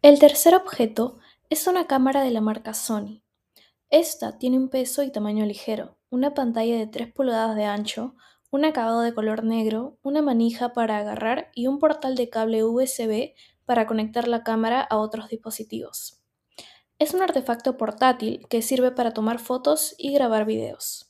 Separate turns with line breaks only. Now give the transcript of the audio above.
El tercer objeto es una cámara de la marca Sony. Esta tiene un peso y tamaño ligero, una pantalla de 3 pulgadas de ancho, un acabado de color negro, una manija para agarrar y un portal de cable USB para conectar la cámara a otros dispositivos. Es un artefacto portátil que sirve para tomar fotos y grabar videos.